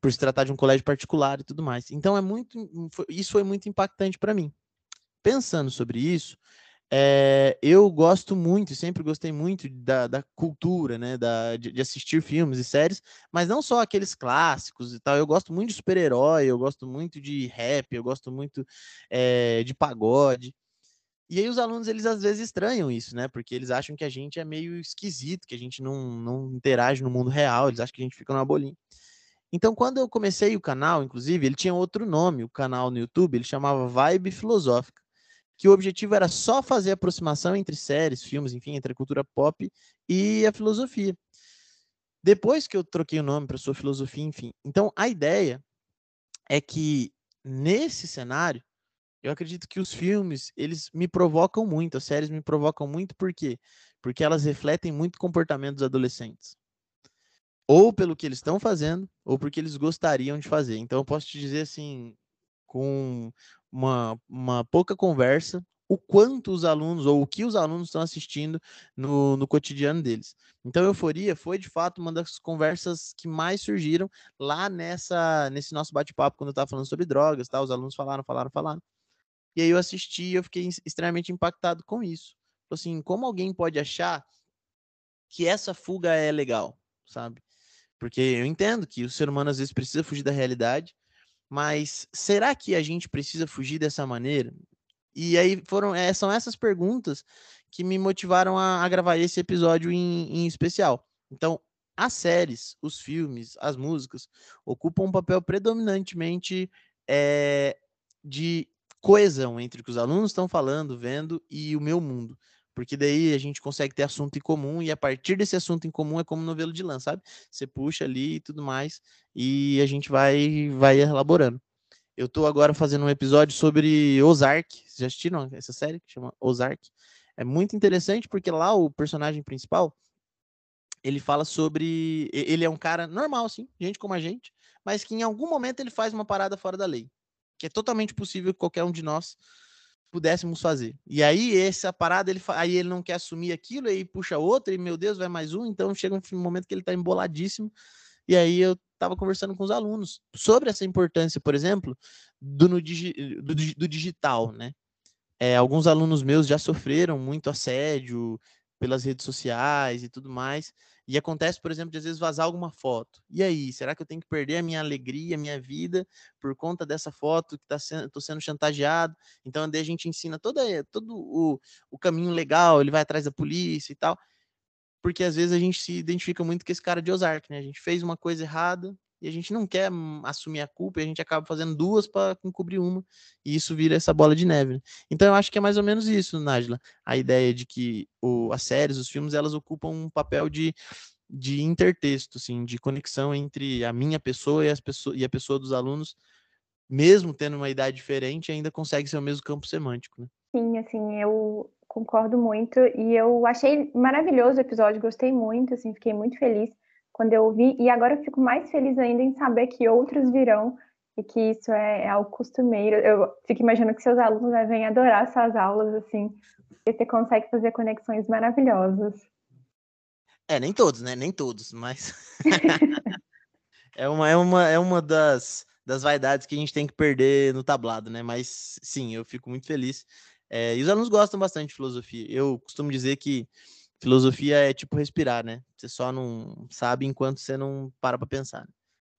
S4: por se tratar de um colégio particular e tudo mais. Então é muito, isso foi muito impactante para mim. Pensando sobre isso, é, eu gosto muito, sempre gostei muito da, da cultura, né, da, de, de, assistir filmes e séries, mas não só aqueles clássicos e tal. Eu gosto muito de super-herói, eu gosto muito de rap, eu gosto muito é, de pagode. E aí os alunos, eles às vezes estranham isso, né? Porque eles acham que a gente é meio esquisito, que a gente não, não interage no mundo real, eles acham que a gente fica numa bolinha. Então, quando eu comecei o canal, inclusive, ele tinha outro nome, o canal no YouTube, ele chamava Vibe Filosófica, que o objetivo era só fazer aproximação entre séries, filmes, enfim, entre a cultura pop e a filosofia. Depois que eu troquei o nome para sua filosofia, enfim. Então, a ideia é que nesse cenário, eu acredito que os filmes, eles me provocam muito, as séries me provocam muito, por quê? Porque elas refletem muito o comportamento dos adolescentes. Ou pelo que eles estão fazendo, ou porque eles gostariam de fazer. Então, eu posso te dizer assim, com uma, uma pouca conversa, o quanto os alunos ou o que os alunos estão assistindo no, no cotidiano deles. Então, Euforia foi de fato uma das conversas que mais surgiram lá nessa nesse nosso bate-papo quando eu estava falando sobre drogas, tá? Os alunos falaram, falaram, falaram. E aí eu assisti e eu fiquei extremamente impactado com isso. Assim, como alguém pode achar que essa fuga é legal, sabe? Porque eu entendo que o ser humano às vezes precisa fugir da realidade, mas será que a gente precisa fugir dessa maneira? E aí foram é, são essas perguntas que me motivaram a, a gravar esse episódio em, em especial. Então, as séries, os filmes, as músicas ocupam um papel predominantemente é, de coesão entre o que os alunos estão falando, vendo e o meu mundo. Porque daí a gente consegue ter assunto em comum e a partir desse assunto em comum é como novelo de lã, sabe? Você puxa ali e tudo mais e a gente vai vai elaborando. Eu tô agora fazendo um episódio sobre Ozark. Vocês já assistiram essa série que chama Ozark? É muito interessante porque lá o personagem principal ele fala sobre. Ele é um cara normal, assim, gente como a gente, mas que em algum momento ele faz uma parada fora da lei. Que é totalmente possível que qualquer um de nós pudéssemos fazer. E aí, essa parada, ele, aí ele não quer assumir aquilo, aí puxa outra, e meu Deus, vai mais um. Então chega um momento que ele tá emboladíssimo. E aí eu estava conversando com os alunos sobre essa importância, por exemplo, do, no, do, do digital, né? É, alguns alunos meus já sofreram muito assédio pelas redes sociais e tudo mais. E acontece, por exemplo, de às vezes vazar alguma foto. E aí, será que eu tenho que perder a minha alegria, a minha vida por conta dessa foto que tá sendo, tô sendo chantageado? Então, daí a gente ensina toda, todo o, o caminho legal, ele vai atrás da polícia e tal porque às vezes a gente se identifica muito com esse cara de Ozark, né? A gente fez uma coisa errada e a gente não quer assumir a culpa e a gente acaba fazendo duas para encobrir uma e isso vira essa bola de neve. Né? Então eu acho que é mais ou menos isso, Nájila, a ideia de que o, as séries, os filmes, elas ocupam um papel de, de intertexto, assim, de conexão entre a minha pessoa e, as pessoas, e a pessoa dos alunos, mesmo tendo uma idade diferente, ainda consegue ser o mesmo campo semântico, né?
S2: Sim, assim, eu concordo muito. E eu achei maravilhoso o episódio, gostei muito, assim, fiquei muito feliz quando eu ouvi. E agora eu fico mais feliz ainda em saber que outros virão e que isso é, é algo costumeiro. Eu fico imaginando que seus alunos devem adorar suas aulas, assim, e você consegue fazer conexões maravilhosas.
S4: É, nem todos, né? Nem todos, mas é uma, é uma, é uma das, das vaidades que a gente tem que perder no tablado, né? Mas sim, eu fico muito feliz é, e os alunos gostam bastante de filosofia. Eu costumo dizer que filosofia é tipo respirar, né? Você só não sabe enquanto você não para para pensar. Né?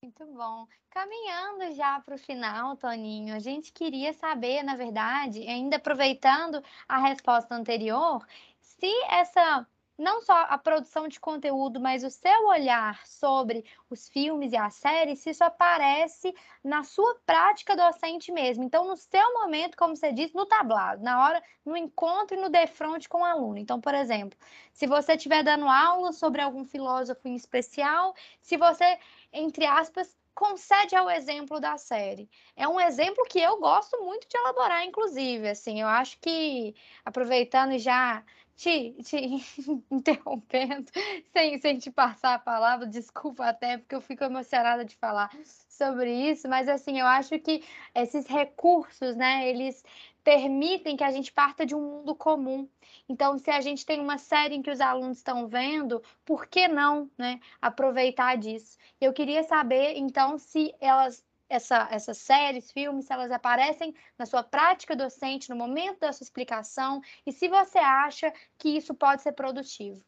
S3: Muito bom. Caminhando já para o final, Toninho, a gente queria saber, na verdade, ainda aproveitando a resposta anterior, se essa não só a produção de conteúdo, mas o seu olhar sobre os filmes e as séries, se isso aparece na sua prática docente mesmo. Então, no seu momento, como você disse, no tablado, na hora, no encontro e no defronte com o aluno. Então, por exemplo, se você estiver dando aula sobre algum filósofo em especial, se você, entre aspas, concede ao exemplo da série. É um exemplo que eu gosto muito de elaborar, inclusive. Assim, eu acho que, aproveitando já te, te interrompendo, sem, sem te passar a palavra, desculpa até, porque eu fico emocionada de falar sobre isso, mas assim, eu acho que esses recursos, né, eles permitem que a gente parta de um mundo comum. Então, se a gente tem uma série em que os alunos estão vendo, por que não, né, aproveitar disso? Eu queria saber, então, se elas essa, essas séries, filmes, se elas aparecem na sua prática docente, no momento da sua explicação, e se você acha que isso pode ser produtivo.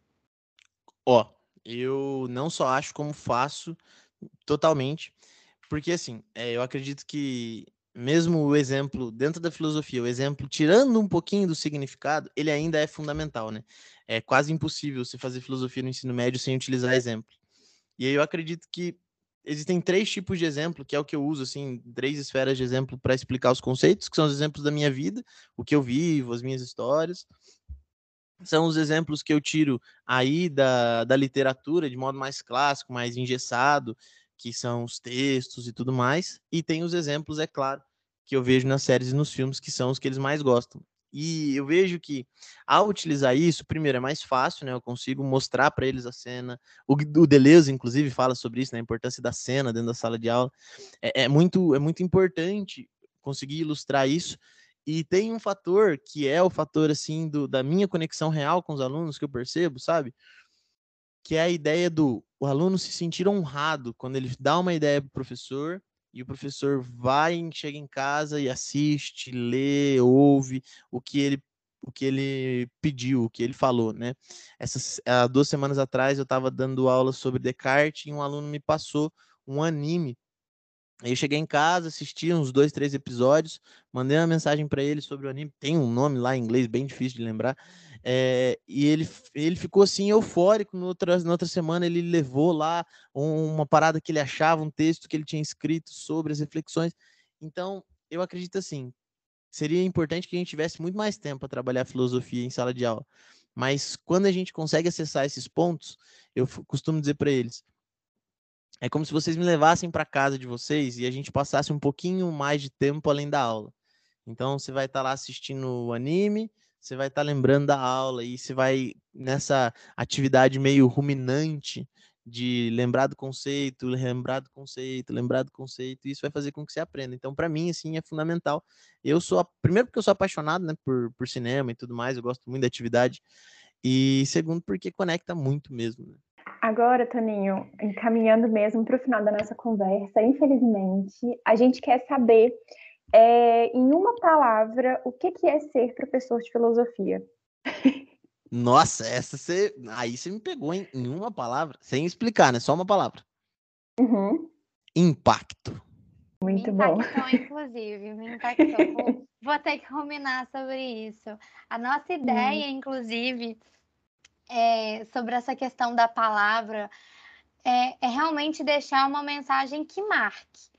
S4: Ó, oh, eu não só acho como faço totalmente, porque assim, é, eu acredito que mesmo o exemplo dentro da filosofia, o exemplo tirando um pouquinho do significado, ele ainda é fundamental, né? É quase impossível você fazer filosofia no ensino médio sem utilizar exemplo. E aí eu acredito que existem três tipos de exemplo, que é o que eu uso, assim, três esferas de exemplo para explicar os conceitos, que são os exemplos da minha vida, o que eu vivo, as minhas histórias. São os exemplos que eu tiro aí da, da literatura, de modo mais clássico, mais engessado, que são os textos e tudo mais. E tem os exemplos, é claro, que eu vejo nas séries e nos filmes, que são os que eles mais gostam. E eu vejo que ao utilizar isso, primeiro é mais fácil, né? Eu consigo mostrar para eles a cena. O, o Deleuze, inclusive, fala sobre isso, né? A importância da cena dentro da sala de aula. É, é muito, é muito importante conseguir ilustrar isso. E tem um fator que é o fator assim do, da minha conexão real com os alunos que eu percebo, sabe? Que é a ideia do o aluno se sentir honrado quando ele dá uma ideia para o professor e o professor vai, chega em casa e assiste, lê, ouve o que ele o que ele pediu, o que ele falou, né? Essas há duas semanas atrás eu estava dando aula sobre Descartes e um aluno me passou um anime Aí eu cheguei em casa, assisti uns dois, três episódios, mandei uma mensagem para ele sobre o anime. Tem um nome lá em inglês bem difícil de lembrar. É, e ele, ele ficou assim eufórico. No outra, na outra semana ele levou lá uma parada que ele achava, um texto que ele tinha escrito sobre as reflexões. Então, eu acredito assim, seria importante que a gente tivesse muito mais tempo para trabalhar filosofia em sala de aula. Mas quando a gente consegue acessar esses pontos, eu costumo dizer para eles, é como se vocês me levassem para casa de vocês e a gente passasse um pouquinho mais de tempo além da aula. Então você vai estar tá lá assistindo o anime, você vai estar tá lembrando da aula e você vai nessa atividade meio ruminante de lembrar do conceito, lembrar do conceito, lembrar do conceito, e isso vai fazer com que você aprenda. Então, para mim, assim, é fundamental. Eu sou, primeiro, porque eu sou apaixonado, né, por, por cinema e tudo mais, eu gosto muito da atividade, e segundo, porque conecta muito mesmo. Né?
S2: Agora, Toninho, encaminhando mesmo para o final da nossa conversa, infelizmente, a gente quer saber, é, em uma palavra, o que, que é ser professor de filosofia?
S4: Nossa, essa você. Aí você me pegou em, em uma palavra, sem explicar, né? Só uma palavra.
S2: Uhum.
S4: Impacto.
S2: Muito
S3: me
S2: bom.
S3: impactou, inclusive, me impactou. vou, vou ter que ruminar sobre isso. A nossa ideia, uhum. inclusive, é, sobre essa questão da palavra é, é realmente deixar uma mensagem que marque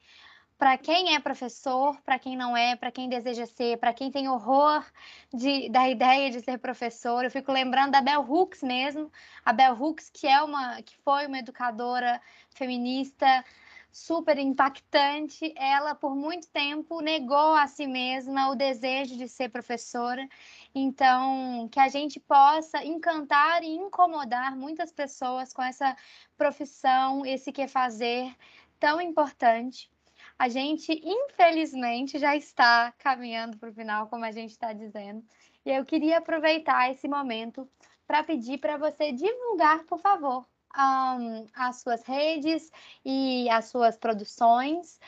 S3: para quem é professor, para quem não é, para quem deseja ser, para quem tem horror de, da ideia de ser professor. Eu fico lembrando da Bell Hooks mesmo, a Bell Hooks que é uma que foi uma educadora feminista super impactante. Ela, por muito tempo, negou a si mesma o desejo de ser professora. Então, que a gente possa encantar e incomodar muitas pessoas com essa profissão, esse que fazer tão importante. A gente, infelizmente, já está caminhando para o final, como a gente está dizendo. E eu queria aproveitar esse momento para pedir para você divulgar, por favor, um, as suas redes e as suas produções.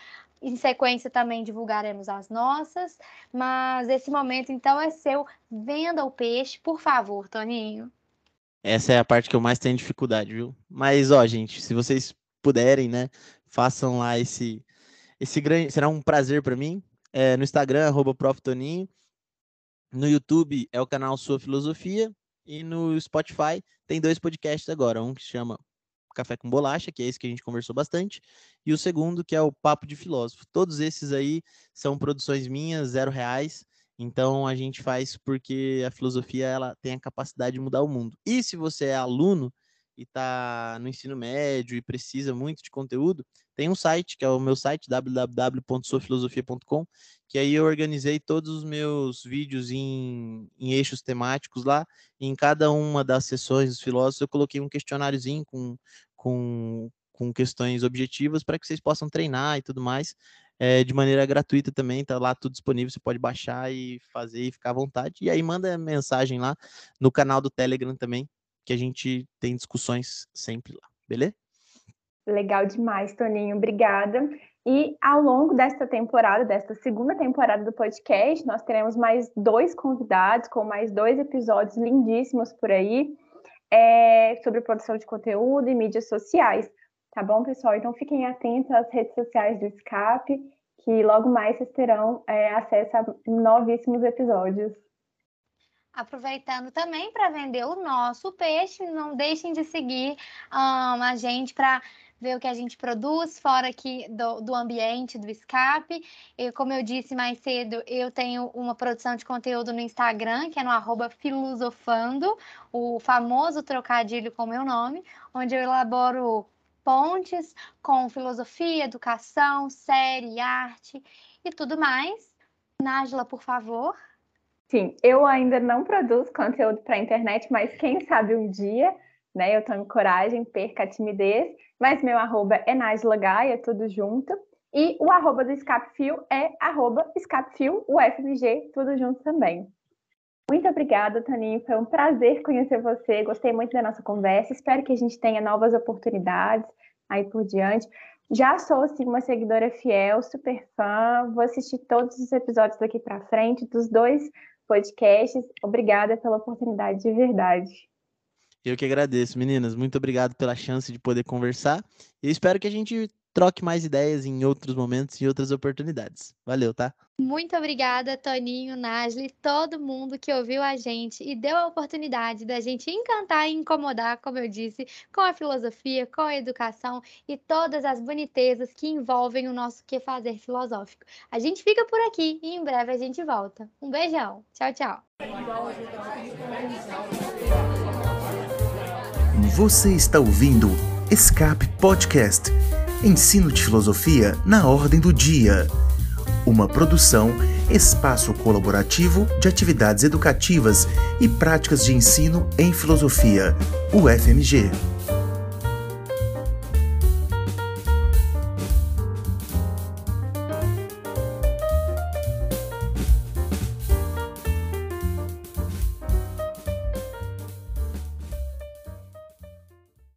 S3: Em sequência, também divulgaremos as nossas, mas esse momento, então, é seu. Venda o peixe, por favor, Toninho.
S4: Essa é a parte que eu mais tenho dificuldade, viu? Mas, ó, gente, se vocês puderem, né, façam lá esse, esse grande. Será um prazer para mim. É, no Instagram, arroba Toninho. No YouTube é o canal Sua Filosofia. E no Spotify tem dois podcasts agora. Um que chama Café com Bolacha, que é esse que a gente conversou bastante, e o segundo, que é o Papo de Filósofo. Todos esses aí são produções minhas, zero reais. Então a gente faz porque a filosofia ela tem a capacidade de mudar o mundo. E se você é aluno e está no ensino médio e precisa muito de conteúdo, tem um site, que é o meu site, www.sofilosofia.com, que aí eu organizei todos os meus vídeos em, em eixos temáticos lá. E em cada uma das sessões dos filósofos eu coloquei um questionáriozinho com, com, com questões objetivas para que vocês possam treinar e tudo mais. É, de maneira gratuita também, tá lá tudo disponível, você pode baixar e fazer e ficar à vontade. E aí manda mensagem lá no canal do Telegram também, que a gente tem discussões sempre lá, beleza?
S2: Legal demais, Toninho, obrigada. E ao longo desta temporada, desta segunda temporada do podcast, nós teremos mais dois convidados com mais dois episódios lindíssimos por aí é, sobre produção de conteúdo e mídias sociais. Tá bom, pessoal? Então fiquem atentos às redes sociais do Escape, que logo mais vocês terão é, acesso a novíssimos episódios.
S3: Aproveitando também para vender o nosso peixe, não deixem de seguir um, a gente para ver o que a gente produz fora aqui do, do ambiente, do escape. E, como eu disse mais cedo, eu tenho uma produção de conteúdo no Instagram, que é no arroba filosofando, o famoso trocadilho com meu nome, onde eu elaboro pontes com filosofia, educação, série, arte e tudo mais. Nájila, por favor.
S2: Sim, eu ainda não produzo conteúdo para a internet, mas quem sabe um dia, né? Eu tomo coragem, perca a timidez, mas meu arroba é Nájila Gaia, tudo junto. E o arroba do Escapefio é arroba Escapefio, o FMG, tudo junto também. Muito obrigada, Toninho. Foi um prazer conhecer você. Gostei muito da nossa conversa. Espero que a gente tenha novas oportunidades aí por diante. Já sou assim, uma seguidora fiel, super fã. Vou assistir todos os episódios daqui para frente, dos dois podcasts. Obrigada pela oportunidade de verdade.
S4: Eu que agradeço, meninas. Muito obrigado pela chance de poder conversar. E espero que a gente troque mais ideias em outros momentos e outras oportunidades. Valeu, tá?
S3: Muito obrigada, Toninho, Nasli, todo mundo que ouviu a gente e deu a oportunidade da gente encantar e incomodar, como eu disse, com a filosofia, com a educação e todas as bonitezas que envolvem o nosso que fazer filosófico. A gente fica por aqui e em breve a gente volta. Um beijão. Tchau, tchau.
S1: Você está ouvindo Escape Podcast Ensino de Filosofia na Ordem do Dia. Uma produção, espaço colaborativo de atividades educativas e práticas de ensino em filosofia, o FMG.